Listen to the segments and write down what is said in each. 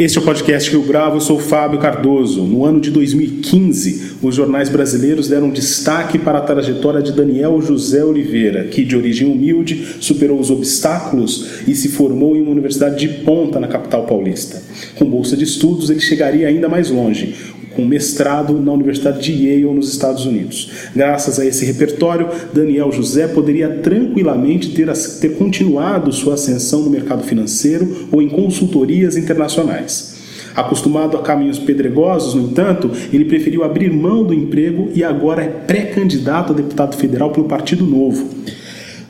Este é o podcast Rio Bravo, eu sou Fábio Cardoso. No ano de 2015, os jornais brasileiros deram destaque para a trajetória de Daniel José Oliveira, que, de origem humilde, superou os obstáculos e se formou em uma universidade de ponta na capital paulista. Com bolsa de estudos, ele chegaria ainda mais longe com mestrado na Universidade de Yale, nos Estados Unidos. Graças a esse repertório, Daniel José poderia tranquilamente ter, ter continuado sua ascensão no mercado financeiro ou em consultorias internacionais. Acostumado a caminhos pedregosos, no entanto, ele preferiu abrir mão do emprego e agora é pré-candidato a deputado federal pelo Partido Novo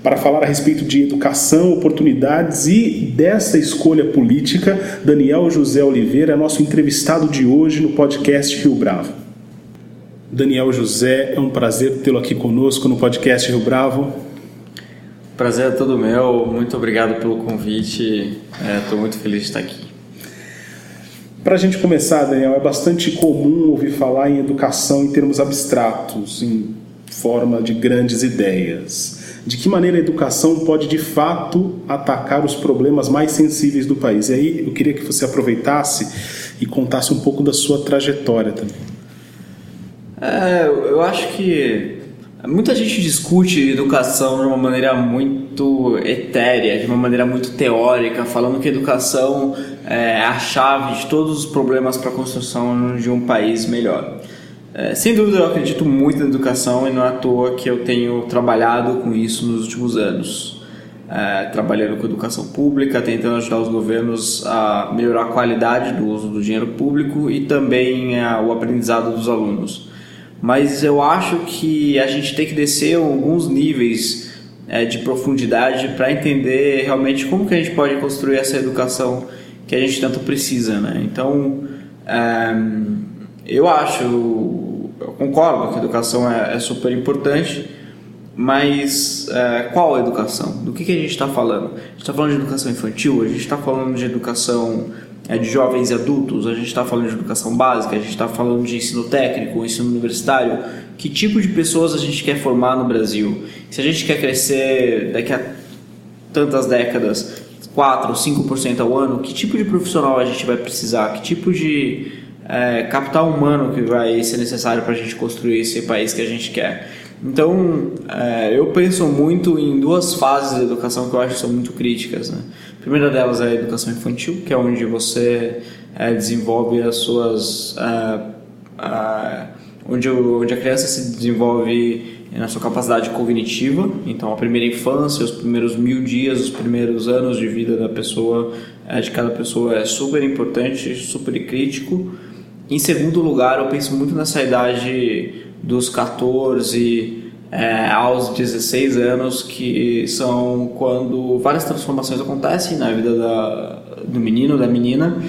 para falar a respeito de educação, oportunidades e dessa escolha política, Daniel José Oliveira é nosso entrevistado de hoje no podcast Rio Bravo. Daniel José, é um prazer tê-lo aqui conosco no podcast Rio Bravo. Prazer é todo meu, muito obrigado pelo convite, estou é, muito feliz de estar aqui. Para a gente começar, Daniel, é bastante comum ouvir falar em educação em termos abstratos, em forma de grandes ideias de que maneira a educação pode de fato atacar os problemas mais sensíveis do país. E aí eu queria que você aproveitasse e contasse um pouco da sua trajetória também. É, eu acho que muita gente discute educação de uma maneira muito etérea, de uma maneira muito teórica, falando que educação é a chave de todos os problemas para a construção de um país melhor. É, sem dúvida, eu acredito muito na educação e não é à toa que eu tenho trabalhado com isso nos últimos anos. É, trabalhando com educação pública, tentando ajudar os governos a melhorar a qualidade do uso do dinheiro público e também é, o aprendizado dos alunos. Mas eu acho que a gente tem que descer alguns níveis é, de profundidade para entender realmente como que a gente pode construir essa educação que a gente tanto precisa. Né? Então, é, eu acho, eu concordo que a educação é, é super importante, mas é, qual a educação? Do que, que a gente está falando? A gente está falando de educação infantil, a gente está falando de educação é, de jovens e adultos, a gente está falando de educação básica, a gente está falando de ensino técnico, ensino universitário. Que tipo de pessoas a gente quer formar no Brasil? Se a gente quer crescer daqui a tantas décadas, 4, 5% ao ano, que tipo de profissional a gente vai precisar? Que tipo de é, capital humano que vai ser necessário para a gente construir esse país que a gente quer. Então, é, eu penso muito em duas fases da educação que eu acho que são muito críticas. Né? A primeira delas é a educação infantil, que é onde você é, desenvolve as suas. É, onde, onde a criança se desenvolve na sua capacidade cognitiva. Então, a primeira infância, os primeiros mil dias, os primeiros anos de vida da pessoa, é, de cada pessoa, é super importante, super crítico. Em segundo lugar, eu penso muito nessa idade dos 14 é, aos 16 anos, que são quando várias transformações acontecem na vida da, do menino, da menina,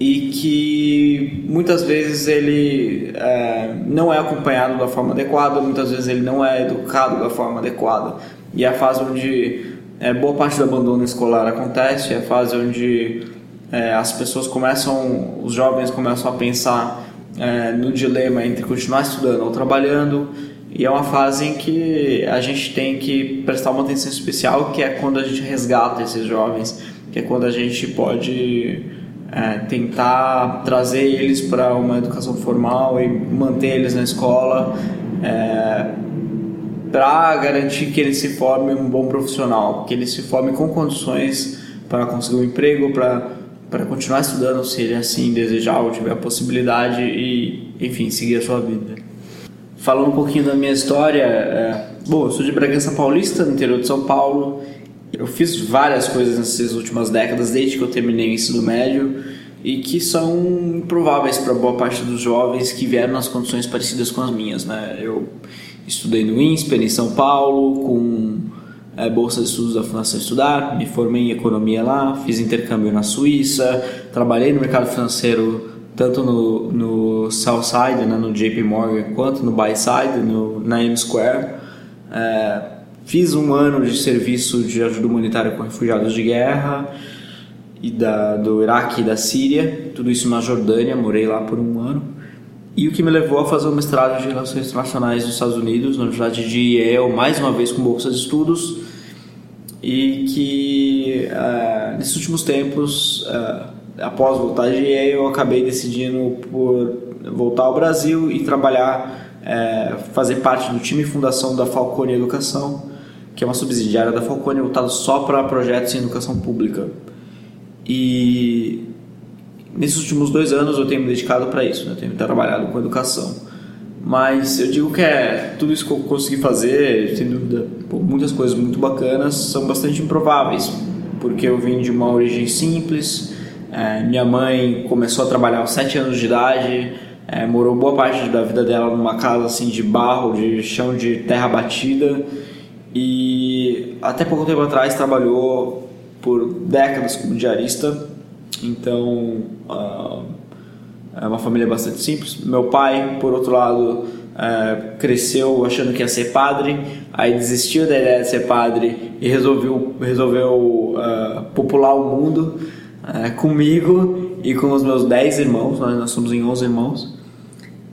e que muitas vezes ele é, não é acompanhado da forma adequada, muitas vezes ele não é educado da forma adequada. E é a fase onde é, boa parte do abandono escolar acontece, é a fase onde é, as pessoas começam, os jovens começam a pensar é, no dilema entre continuar estudando ou trabalhando. E é uma fase em que a gente tem que prestar uma atenção especial que é quando a gente resgata esses jovens que é quando a gente pode é, tentar trazer eles para uma educação formal e manter eles na escola é, para garantir que eles se formem um bom profissional, que eles se formem com condições para conseguir um emprego, para para continuar estudando se ele assim desejar ou tiver a possibilidade e, enfim, seguir a sua vida. Falando um pouquinho da minha história, é, bom, eu sou de Bragança Paulista, no interior de São Paulo. Eu fiz várias coisas nessas últimas décadas, desde que eu terminei o ensino médio, e que são improváveis para boa parte dos jovens que vieram nas condições parecidas com as minhas. Né? Eu estudei no INSPER, em São Paulo, com é, bolsa de estudos da Fundação Estudar, me formei em economia lá, fiz intercâmbio na Suíça, trabalhei no mercado financeiro tanto no, no Southside, né, no JP Morgan, quanto no Byside, no, na M Square. É, fiz um ano de serviço de ajuda humanitária com refugiados de guerra e da, do Iraque e da Síria, tudo isso na Jordânia, morei lá por um ano. E o que me levou a fazer o mestrado de Relações Internacionais nos Estados Unidos, na Universidade de Yale, mais uma vez com bolsa de estudos, e que uh, nesses últimos tempos, uh, após voltar de Yale, eu acabei decidindo por voltar ao Brasil e trabalhar, uh, fazer parte do time fundação da Falcone Educação, que é uma subsidiária da Falcone voltada só para projetos em educação pública. E nesses últimos dois anos eu tenho me dedicado para isso, né? eu tenho trabalhado com educação. Mas eu digo que é tudo isso que eu consegui fazer, sem dúvida, muitas coisas muito bacanas, são bastante improváveis, porque eu vim de uma origem simples, é, minha mãe começou a trabalhar aos sete anos de idade, é, morou boa parte da vida dela numa casa assim de barro, de chão de terra batida, e até pouco tempo atrás trabalhou por décadas como diarista, então uh, é uma família bastante simples. Meu pai, por outro lado, uh, cresceu achando que ia ser padre, aí desistiu da ideia de ser padre e resolveu, resolveu uh, popular o mundo comigo e com os meus 10 irmãos, nós, nós somos em 11 irmãos.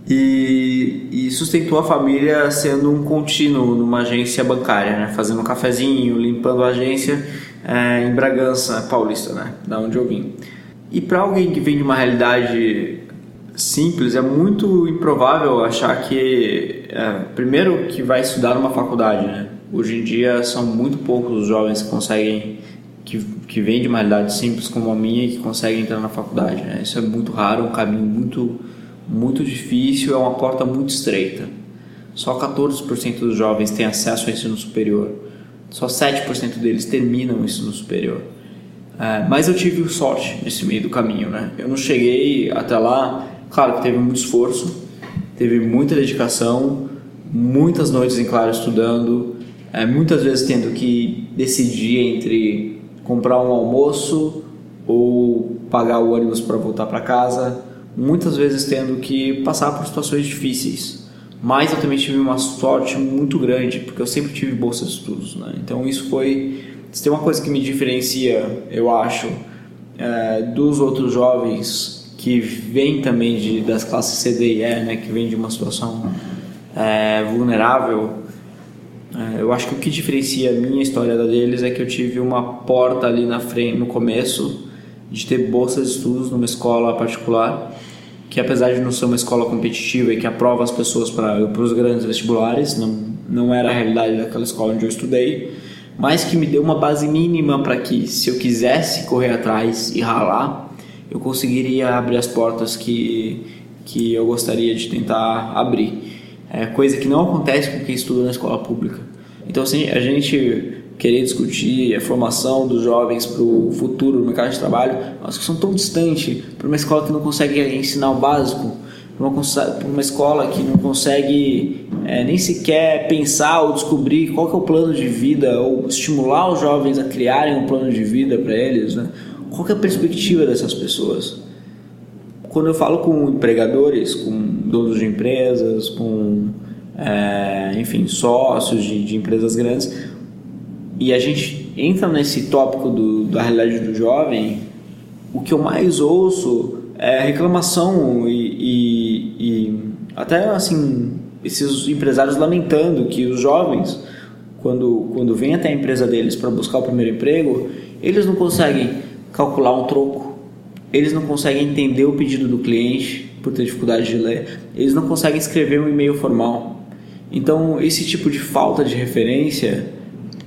E, e, sustentou a família sendo um contínuo numa agência bancária, né? fazendo um cafezinho, limpando a agência é, em Bragança Paulista, né? da onde eu vim. E para alguém que vem de uma realidade simples, é muito improvável achar que, é, primeiro, que vai estudar numa faculdade. Né? Hoje em dia são muito poucos os jovens que conseguem, que, que vêm de uma realidade simples como a minha e que conseguem entrar na faculdade. Né? Isso é muito raro, um caminho muito, muito difícil, é uma porta muito estreita. Só 14% dos jovens têm acesso ao ensino superior. Só 7% deles terminam o ensino superior. É, mas eu tive sorte nesse meio do caminho, né? Eu não cheguei até lá, claro que teve muito esforço, teve muita dedicação, muitas noites em claro estudando, é, muitas vezes tendo que decidir entre comprar um almoço ou pagar o ônibus para voltar para casa, muitas vezes tendo que passar por situações difíceis. Mas eu também tive uma sorte muito grande, porque eu sempre tive bolsa de estudos, né? Então isso foi se tem uma coisa que me diferencia, eu acho, é, dos outros jovens que vêm também de, das classes C, D e E, né, que vêm de uma situação é, vulnerável, é, eu acho que o que diferencia a minha história da deles é que eu tive uma porta ali na frente, no começo, de ter bolsas de estudos numa escola particular, que apesar de não ser uma escola competitiva e que aprova as pessoas para os grandes vestibulares, não, não era a realidade daquela escola onde eu estudei, mas que me deu uma base mínima para que, se eu quisesse correr atrás e ralar, eu conseguiria abrir as portas que, que eu gostaria de tentar abrir. É coisa que não acontece com quem estuda na escola pública. Então, assim, a gente querer discutir a formação dos jovens para o futuro no mercado de trabalho, acho que são tão distante para uma escola que não consegue ensinar o básico uma, uma escola que não consegue é, nem sequer pensar ou descobrir qual é o plano de vida ou estimular os jovens a criarem um plano de vida para eles, né? qual é a perspectiva dessas pessoas? Quando eu falo com empregadores, com donos de empresas, com é, enfim sócios de, de, empresas grandes, e a gente entra nesse tópico do, da realidade do jovem, o que eu mais ouço é reclamação e, e, e até assim esses empresários lamentando que os jovens quando quando vêm até a empresa deles para buscar o primeiro emprego eles não conseguem calcular um troco. Eles não conseguem entender o pedido do cliente por ter dificuldade de ler. Eles não conseguem escrever um e-mail formal. Então esse tipo de falta de referência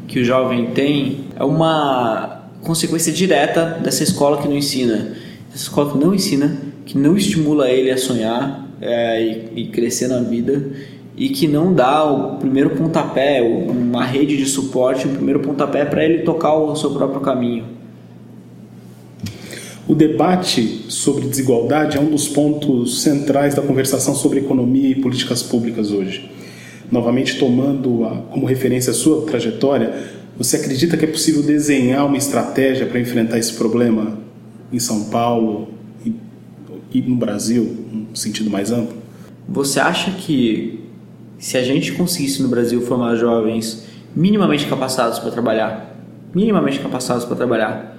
que o jovem tem é uma consequência direta dessa escola que não ensina. Essa escola que não ensina, que não estimula ele a sonhar é, e, e, crescer na vida e que não dá o primeiro pontapé, uma rede de suporte, o primeiro pontapé para ele tocar o seu próprio caminho. O debate sobre desigualdade é um dos pontos centrais da conversação sobre economia e políticas públicas hoje. Novamente, tomando a, como referência a sua trajetória, você acredita que é possível desenhar uma estratégia para enfrentar esse problema? em São Paulo e, e no Brasil, sentido mais amplo? Você acha que se a gente conseguisse no Brasil formar jovens minimamente capacitados para trabalhar, minimamente capacitados para trabalhar,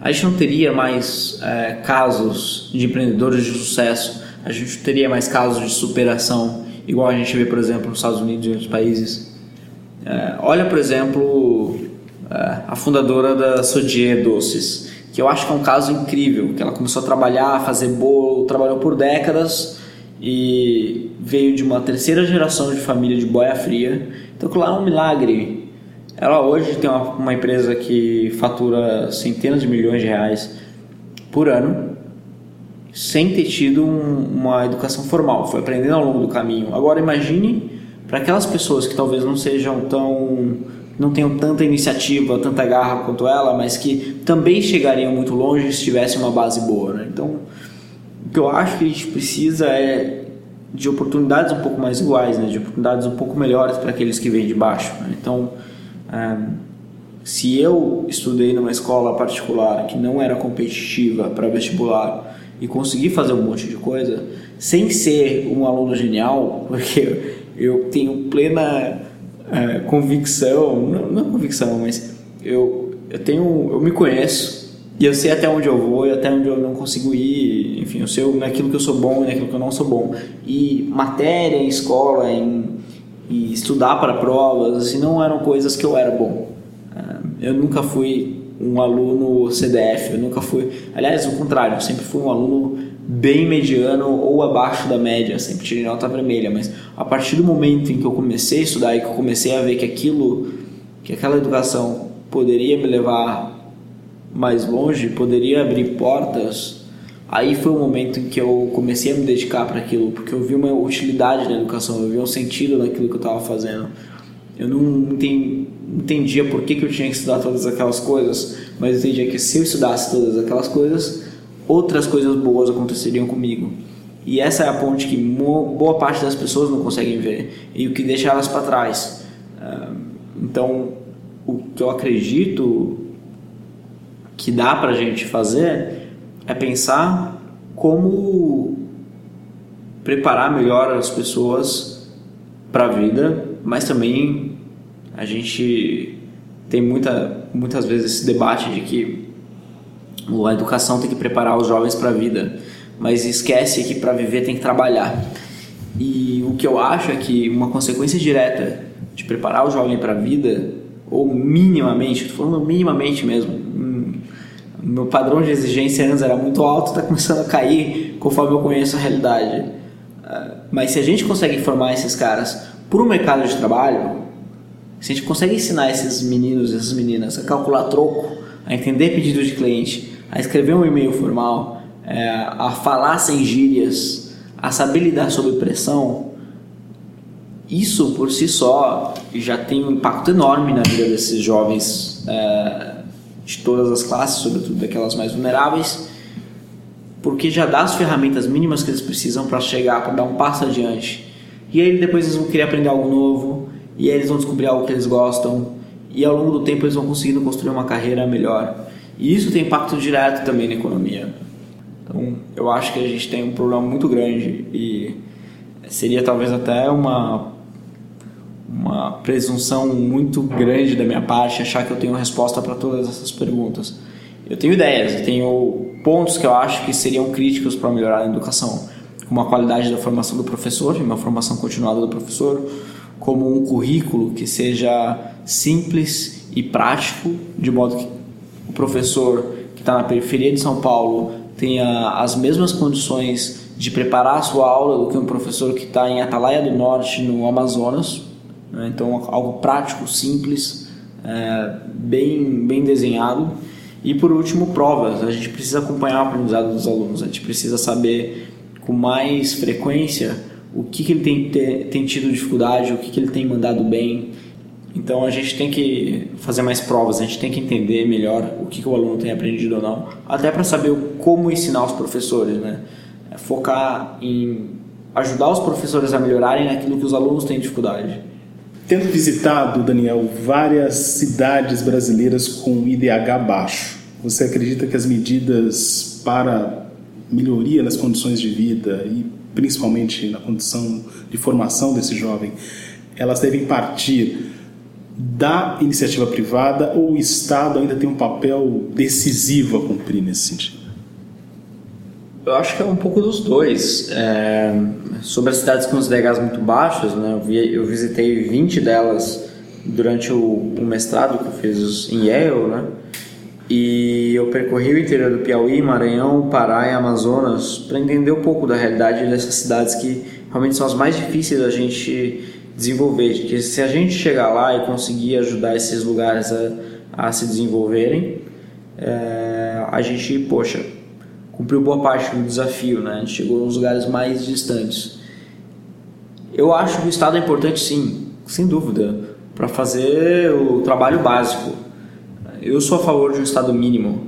a gente não teria mais é, casos de empreendedores de sucesso, a gente teria mais casos de superação, igual a gente vê, por exemplo, nos Estados Unidos e outros países. É, olha, por exemplo, é, a fundadora da Sodier Doces, que eu acho que é um caso incrível, que ela começou a trabalhar, a fazer bolo, trabalhou por décadas e veio de uma terceira geração de família de boia fria. Então, claro, é um milagre. Ela hoje tem uma, uma empresa que fatura centenas de milhões de reais por ano, sem ter tido um, uma educação formal, foi aprendendo ao longo do caminho. Agora, imagine para aquelas pessoas que talvez não sejam tão não tenham tanta iniciativa, tanta garra quanto ela, mas que também chegariam muito longe se tivessem uma base boa. Né? Então, o que eu acho que a gente precisa é de oportunidades um pouco mais iguais, né? de oportunidades um pouco melhores para aqueles que vêm de baixo. Né? Então, é, se eu estudei numa escola particular que não era competitiva para vestibular e consegui fazer um monte de coisa, sem ser um aluno genial, porque eu tenho plena é, convicção, não, não convicção, mas eu, eu tenho, eu me conheço e eu sei até onde eu vou e até onde eu não consigo ir, enfim, eu sei naquilo que eu sou bom e naquilo que eu não sou bom. E matéria em escola, em e estudar para provas, assim, não eram coisas que eu era bom. É, eu nunca fui um aluno CDF, eu nunca fui, aliás, o contrário, eu sempre fui um aluno bem mediano ou abaixo da média, sempre tirei nota vermelha, mas a partir do momento em que eu comecei a estudar e que eu comecei a ver que aquilo, que aquela educação poderia me levar mais longe, poderia abrir portas, aí foi o momento em que eu comecei a me dedicar para aquilo, porque eu vi uma utilidade na educação, eu vi um sentido naquilo que eu estava fazendo. Eu não entendia por que, que eu tinha que estudar todas aquelas coisas, mas entendia que se eu estudasse todas aquelas coisas, outras coisas boas aconteceriam comigo. E essa é a ponte que boa parte das pessoas não conseguem ver e o que deixa elas para trás. Ah, então, o que eu acredito que dá para a gente fazer é pensar como preparar melhor as pessoas para a vida, mas também a gente tem muita, muitas vezes esse debate de que a educação tem que preparar os jovens para a vida, mas esquece que para viver tem que trabalhar. E o que eu acho é que uma consequência direta de preparar o jovem para a vida, ou minimamente, estou falando minimamente mesmo, hum, meu padrão de exigência antes era muito alto, está começando a cair conforme eu conheço a realidade. Ah, mas se a gente consegue formar esses caras para o mercado de trabalho, se a gente consegue ensinar esses meninos e essas meninas a calcular troco, a entender pedido de cliente, a escrever um e-mail formal, é, a falar sem gírias, a saber lidar sob pressão, isso por si só já tem um impacto enorme na vida desses jovens é, de todas as classes, sobretudo daquelas mais vulneráveis, porque já dá as ferramentas mínimas que eles precisam para chegar, para dar um passo adiante. E aí depois eles vão querer aprender algo novo, e aí eles vão descobrir algo que eles gostam, e ao longo do tempo eles vão conseguindo construir uma carreira melhor. E isso tem impacto direto também na economia. Então, eu acho que a gente tem um problema muito grande e seria talvez até uma uma presunção muito grande da minha parte achar que eu tenho resposta para todas essas perguntas. Eu tenho ideias, eu tenho pontos que eu acho que seriam críticos para melhorar a educação, como a qualidade da formação do professor, uma formação continuada do professor, como um currículo que seja simples e prático, de modo que o professor que está na periferia de São Paulo tenha as mesmas condições de preparar a sua aula do que um professor que está em Atalaia do Norte, no Amazonas. Né? Então, algo prático, simples, é, bem, bem desenhado. E por último, provas. A gente precisa acompanhar o aprendizado dos alunos, a gente precisa saber com mais frequência o que, que ele tem, tem tido dificuldade, o que, que ele tem mandado bem, então a gente tem que fazer mais provas, a gente tem que entender melhor o que, que o aluno tem aprendido ou não, até para saber como ensinar os professores, né? É focar em ajudar os professores a melhorarem naquilo que os alunos têm dificuldade. Tendo visitado, Daniel, várias cidades brasileiras com IDH baixo, você acredita que as medidas para melhoria nas condições de vida e principalmente na condição de formação desse jovem, elas devem partir da iniciativa privada ou o Estado ainda tem um papel decisivo a cumprir nesse sentido? Eu acho que é um pouco dos dois. É, sobre as cidades com os DHs muito baixos, né, eu, vi, eu visitei 20 delas durante o, o, mestrado que eu fiz em Yale, né? E eu percorri o interior do Piauí, Maranhão, Pará e Amazonas para entender um pouco da realidade dessas cidades que realmente são as mais difíceis da gente desenvolver. Que se a gente chegar lá e conseguir ajudar esses lugares a, a se desenvolverem, é, a gente, poxa, cumpriu boa parte do desafio, né? A gente chegou nos lugares mais distantes. Eu acho que o Estado é importante sim, sem dúvida, para fazer o trabalho básico. Eu sou a favor de um Estado mínimo,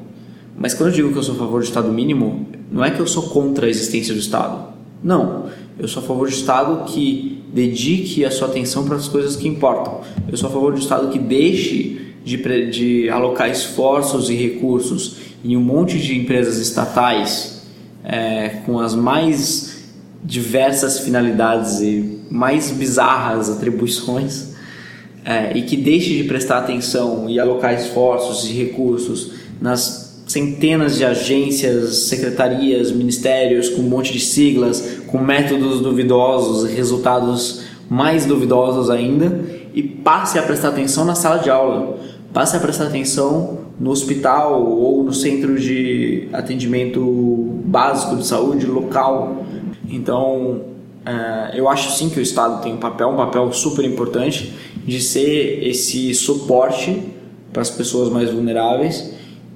mas quando eu digo que eu sou a favor de Estado mínimo, não é que eu sou contra a existência do Estado. Não, eu sou a favor um Estado que dedique a sua atenção para as coisas que importam. Eu sou a favor um Estado que deixe de, de alocar esforços e recursos em um monte de empresas estatais é, com as mais diversas finalidades e mais bizarras atribuições é, e que deixe de prestar atenção e alocar esforços e recursos nas centenas de agências, secretarias, ministérios com um monte de siglas, com métodos duvidosos e resultados mais duvidosos ainda e passe a prestar atenção na sala de aula, passe a prestar atenção no hospital ou no centro de atendimento básico de saúde local. Então, é, eu acho sim que o Estado tem um papel, um papel super importante de ser esse suporte para as pessoas mais vulneráveis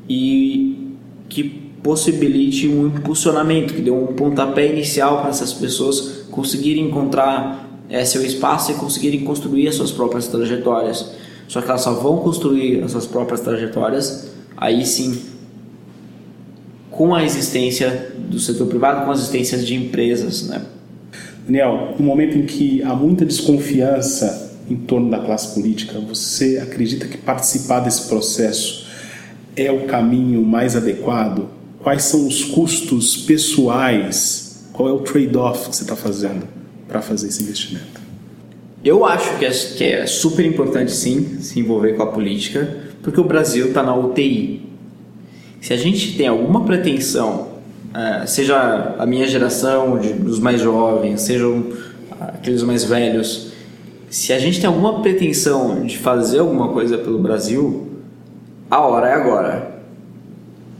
e que possibilite um impulsionamento, que dê um pontapé inicial para essas pessoas conseguirem encontrar é, seu espaço e conseguirem construir as suas próprias trajetórias. Só que elas só vão construir as suas próprias trajetórias aí sim com a existência do setor privado, com a existência de empresas, né? Daniel, no momento em que há muita desconfiança em torno da classe política, você acredita que participar desse processo é o caminho mais adequado? Quais são os custos pessoais? Qual é o trade-off que você está fazendo para fazer esse investimento? Eu acho que é, que é super importante sim se envolver com a política, porque o Brasil está na UTI. Se a gente tem alguma pretensão, uh, seja a minha geração, dos mais jovens, sejam aqueles mais velhos, se a gente tem alguma pretensão de fazer alguma coisa pelo Brasil, a hora é agora.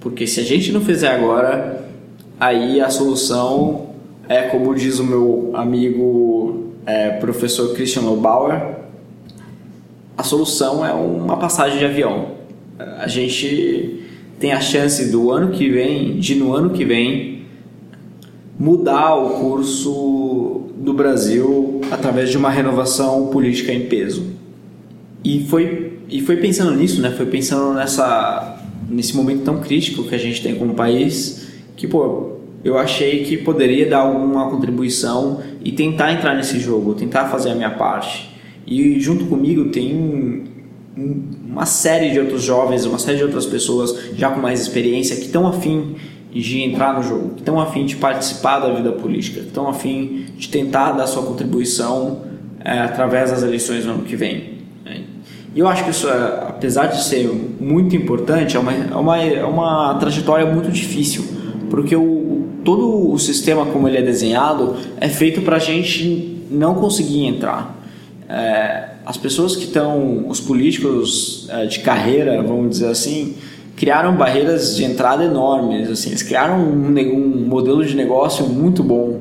Porque se a gente não fizer agora, aí a solução é como diz o meu amigo é, professor Christian Lobauer, a solução é uma passagem de avião. A gente tem a chance do ano que vem, de no ano que vem, mudar o curso do Brasil através de uma renovação política em peso. E foi, e foi pensando nisso, né? Foi pensando nessa, nesse momento tão crítico que a gente tem como país, que, pô, eu achei que poderia dar alguma contribuição e tentar entrar nesse jogo, tentar fazer a minha parte. E junto comigo tem uma série de outros jovens, uma série de outras pessoas já com mais experiência que estão afim de entrar no jogo, que estão afim de participar da vida política, que estão afim de tentar dar sua contribuição é, através das eleições no ano que vem. Né? E eu acho que isso, é, apesar de ser muito importante, é uma, é uma, é uma trajetória muito difícil, porque o, todo o sistema como ele é desenhado é feito para a gente não conseguir entrar. É, as pessoas que estão, os políticos é, de carreira, vamos dizer assim, criaram barreiras de entrada enormes. Assim, eles criaram um, um modelo de negócio muito bom,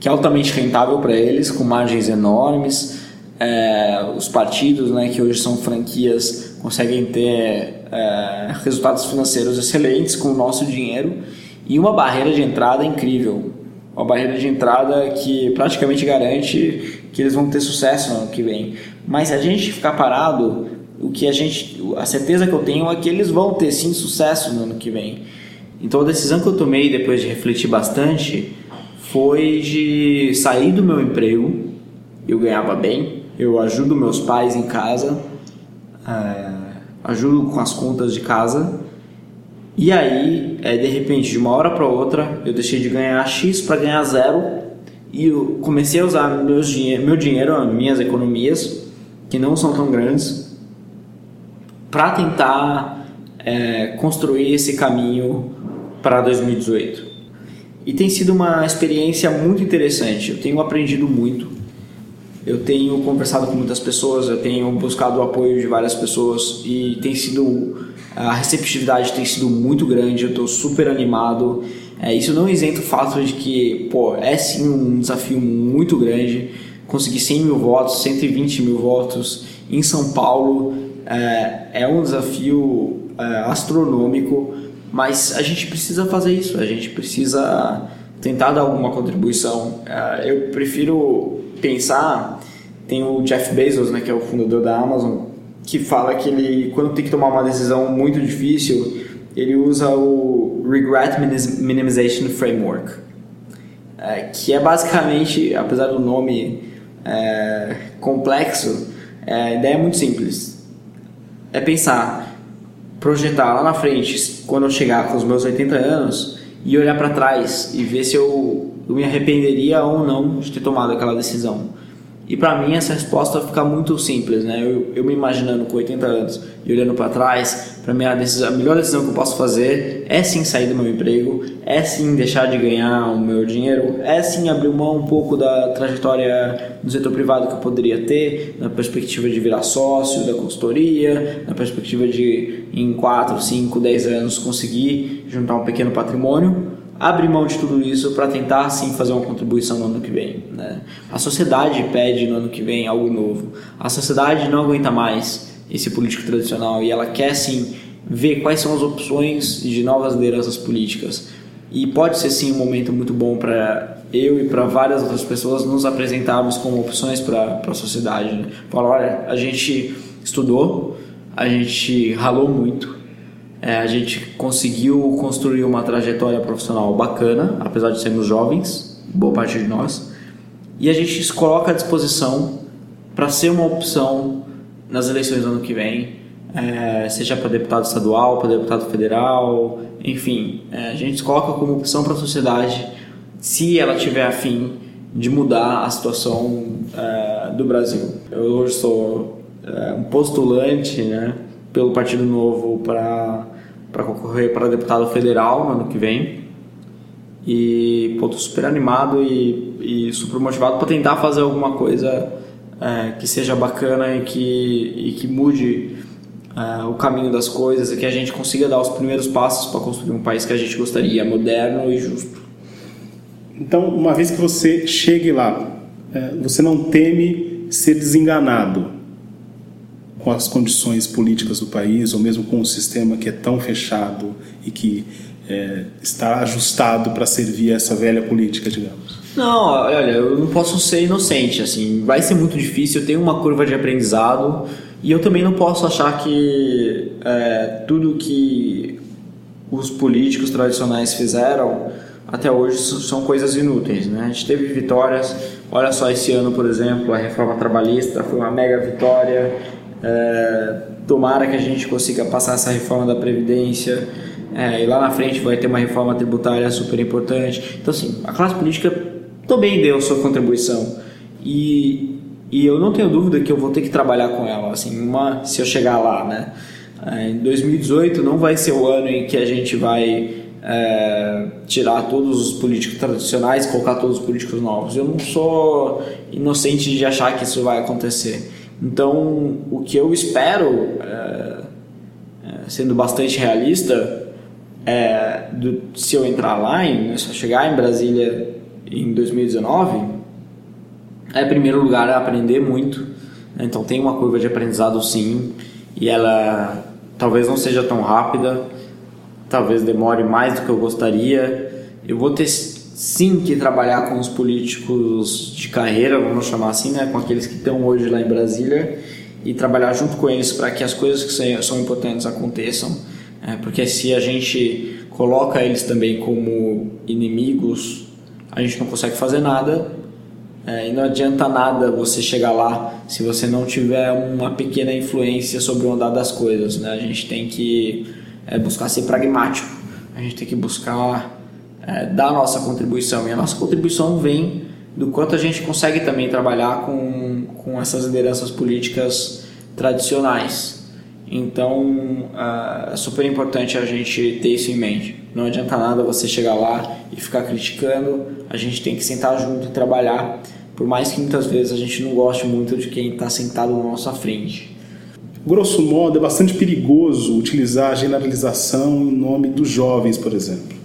que é altamente rentável para eles, com margens enormes. É, os partidos, né, que hoje são franquias, conseguem ter é, resultados financeiros excelentes com o nosso dinheiro e uma barreira de entrada incrível. Uma barreira de entrada que praticamente garante que eles vão ter sucesso no ano que vem. Mas se a gente ficar parado, o que a gente, a certeza que eu tenho é que eles vão ter sim sucesso no ano que vem. Então a decisão que eu tomei depois de refletir bastante foi de sair do meu emprego. Eu ganhava bem, eu ajudo meus pais em casa, é, ajudo com as contas de casa E aí, é, de repente, de uma hora para outra, eu deixei de ganhar X para ganhar zero e eu comecei a usar meus, meu dinheiro, minhas economias, que não são tão grandes, para tentar é, construir esse caminho para 2018. E tem sido uma experiência muito interessante. Eu tenho aprendido muito. Eu tenho conversado com muitas pessoas, eu tenho buscado o apoio de várias pessoas e tem sido a receptividade tem sido muito grande. Eu estou super animado. É, isso não isenta o fato de que, pô, é sim um desafio muito grande. Conseguir 100 mil votos, 120 mil votos em São Paulo é, é um desafio é, astronômico mas a gente precisa fazer isso, a gente precisa tentar dar alguma contribuição. É, eu prefiro pensar, tem o Jeff Bezos, né, que é o fundador da Amazon, que fala que ele, quando tem que tomar uma decisão muito difícil, ele usa o Regret Minimization Framework, é, que é basicamente, apesar do nome é, complexo, é, a ideia é muito simples. É pensar projetar lá na frente, quando eu chegar com os meus 80 anos, e olhar para trás e ver se eu, eu me arrependeria ou não de ter tomado aquela decisão. E para mim essa resposta fica muito simples, né? Eu, eu me imaginando com 80 anos e olhando para trás, para mim a, decisão, a melhor decisão que eu posso fazer é sim sair do meu emprego, é sim deixar de ganhar o meu dinheiro, é sim abrir mão um pouco da trajetória do setor privado que eu poderia ter, na perspectiva de virar sócio da consultoria, na perspectiva de em 4, 5, 10 anos conseguir juntar um pequeno patrimônio abrir mão de tudo isso para tentar sim fazer uma contribuição no ano que vem. Né? A sociedade pede no ano que vem algo novo. A sociedade não aguenta mais esse político tradicional e ela quer sim ver quais são as opções de novas lideranças políticas. E pode ser sim um momento muito bom para eu e para várias outras pessoas nos apresentarmos como opções para a sociedade. Né? Falar, olha, a gente estudou, a gente ralou muito, é, a gente conseguiu construir uma trajetória profissional bacana, apesar de sermos jovens, boa parte de nós, e a gente se coloca à disposição para ser uma opção nas eleições do ano que vem, é, seja para deputado estadual, para deputado federal, enfim, é, a gente se coloca como opção para a sociedade se ela tiver afim de mudar a situação é, do Brasil. Eu hoje sou é, um postulante né, pelo Partido Novo para concorrer para deputado federal no ano que vem. E pô, tô super animado e, e super motivado para tentar fazer alguma coisa é, que seja bacana e que, e que mude é, o caminho das coisas e que a gente consiga dar os primeiros passos para construir um país que a gente gostaria, moderno e justo. Então, uma vez que você chegue lá, é, você não teme ser desenganado com as condições políticas do país, ou mesmo com um sistema que é tão fechado e que é, está ajustado para servir essa velha política, digamos? Não, olha, eu não posso ser inocente, assim, vai ser muito difícil, eu tenho uma curva de aprendizado e eu também não posso achar que é, tudo que os políticos tradicionais fizeram até hoje são coisas inúteis, né? A gente teve vitórias, olha só esse ano, por exemplo, a reforma trabalhista foi uma mega vitória, é, tomara que a gente consiga passar essa reforma da Previdência é, e lá na frente vai ter uma reforma tributária super importante. Então, assim, a classe política também deu sua contribuição e, e eu não tenho dúvida que eu vou ter que trabalhar com ela, assim, uma, se eu chegar lá, né? É, em 2018 não vai ser o ano em que a gente vai é, tirar todos os políticos tradicionais colocar todos os políticos novos. Eu não sou inocente de achar que isso vai acontecer. Então, o que eu espero, é, é, sendo bastante realista, é, do, se eu entrar lá, em, se eu chegar em Brasília em 2019, é, em primeiro lugar, aprender muito. Né? Então, tem uma curva de aprendizado sim, e ela talvez não seja tão rápida, talvez demore mais do que eu gostaria. Eu vou ter sim que trabalhar com os políticos de carreira, vamos chamar assim, né, com aqueles que estão hoje lá em Brasília e trabalhar junto com eles para que as coisas que são importantes aconteçam, é, porque se a gente coloca eles também como inimigos, a gente não consegue fazer nada é, e não adianta nada você chegar lá se você não tiver uma pequena influência sobre o andar das coisas, né? A gente tem que é buscar ser pragmático, a gente tem que buscar é, nossa contribuição. E a nossa contribuição vem do quanto a gente consegue também trabalhar com, com essas lideranças políticas tradicionais. Então é super importante a gente ter isso em mente. Não adianta nada você chegar lá e ficar criticando, a gente tem que sentar junto e trabalhar, por mais que muitas vezes a gente não goste muito de quem está sentado na nossa frente. Grosso modo, é bastante perigoso utilizar a generalização em nome dos jovens, por exemplo,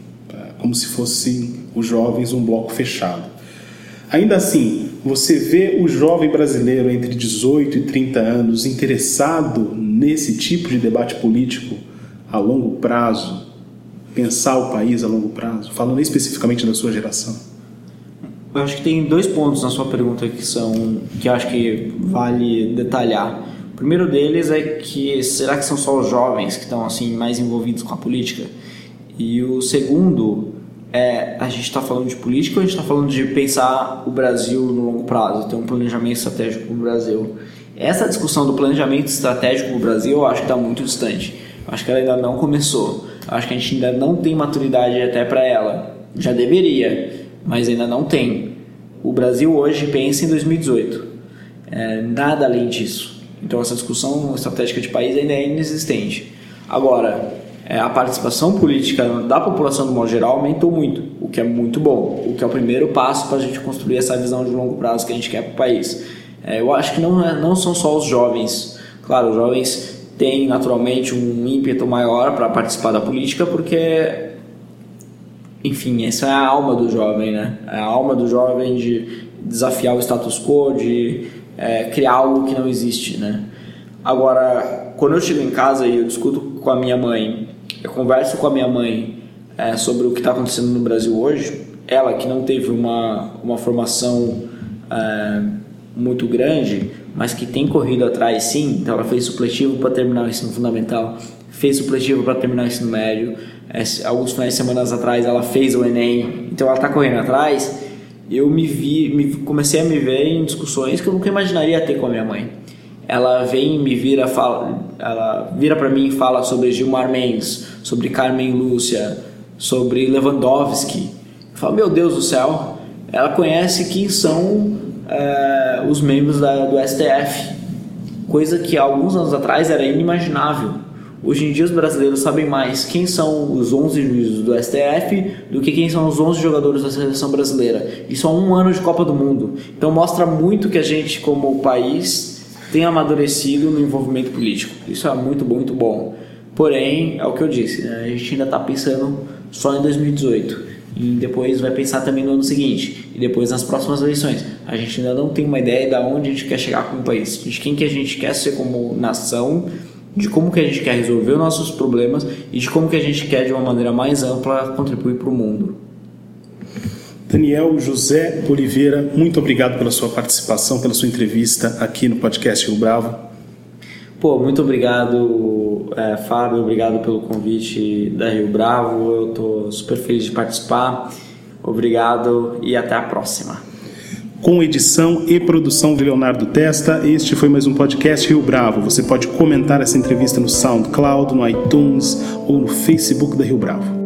como se fossem os jovens um bloco fechado. Ainda assim, você vê o jovem brasileiro entre 18 e 30 anos interessado nesse tipo de debate político a longo prazo, pensar o país a longo prazo, falando especificamente da sua geração? Eu acho que tem dois pontos na sua pergunta que são que eu acho que vale detalhar. O primeiro deles é que será que são só os jovens que estão assim mais envolvidos com a política? E o segundo é a gente está falando de política ou a gente está falando de pensar o Brasil no longo prazo, ter um planejamento estratégico no Brasil? Essa discussão do planejamento estratégico no Brasil eu acho que está muito distante. Eu acho que ela ainda não começou. Eu acho que a gente ainda não tem maturidade até para ela. Já deveria, mas ainda não tem. O Brasil hoje pensa em 2018. É, nada além disso. Então essa discussão estratégica de país ainda é inexistente. Agora, é, a participação política da população do modo geral aumentou muito, o que é muito bom, o que é o primeiro passo para a gente construir essa visão de longo prazo que a gente quer para o país. É, eu acho que não, é, não são só os jovens. Claro, os jovens têm naturalmente um ímpeto maior para participar da política porque, enfim, essa é a alma do jovem, né? É a alma do jovem de desafiar o status quo, de é, criar algo que não existe, né? Agora, quando eu chego em casa e eu discuto com a minha mãe, eu converso com a minha mãe é, sobre o que está acontecendo no Brasil hoje, ela que não teve uma, uma formação é, muito grande, mas que tem corrido atrás sim, então ela fez supletivo para terminar o ensino fundamental, fez supletivo para terminar o ensino médio, é, alguns finais de semana atrás ela fez o Enem, então ela está correndo atrás. Eu me vi, me, comecei a me ver em discussões que eu nunca imaginaria ter com a minha mãe. Ela vem me vira, fala, ela vira para mim e fala sobre Gilmar Mendes, sobre Carmen Lúcia, sobre Lewandowski. Eu falo, meu Deus do céu, ela conhece quem são é, os membros da, do STF, coisa que alguns anos atrás era inimaginável. Hoje em dia os brasileiros sabem mais quem são os 11 juízes do STF do que quem são os 11 jogadores da seleção brasileira. Isso há um ano de Copa do Mundo. Então mostra muito que a gente, como país, tem amadurecido no envolvimento político. Isso é muito, muito bom. Porém, é o que eu disse, né? a gente ainda está pensando só em 2018 e depois vai pensar também no ano seguinte e depois nas próximas eleições. A gente ainda não tem uma ideia de onde a gente quer chegar como país, de quem que a gente quer ser como nação de como que a gente quer resolver os nossos problemas e de como que a gente quer de uma maneira mais ampla contribuir para o mundo. Daniel José Oliveira, muito obrigado pela sua participação, pela sua entrevista aqui no podcast Rio Bravo. Pô, muito obrigado, é, Fábio, obrigado pelo convite da Rio Bravo. Eu estou super feliz de participar. Obrigado e até a próxima com edição e produção de Leonardo Testa. Este foi mais um podcast Rio Bravo. Você pode comentar essa entrevista no SoundCloud, no iTunes ou no Facebook da Rio Bravo.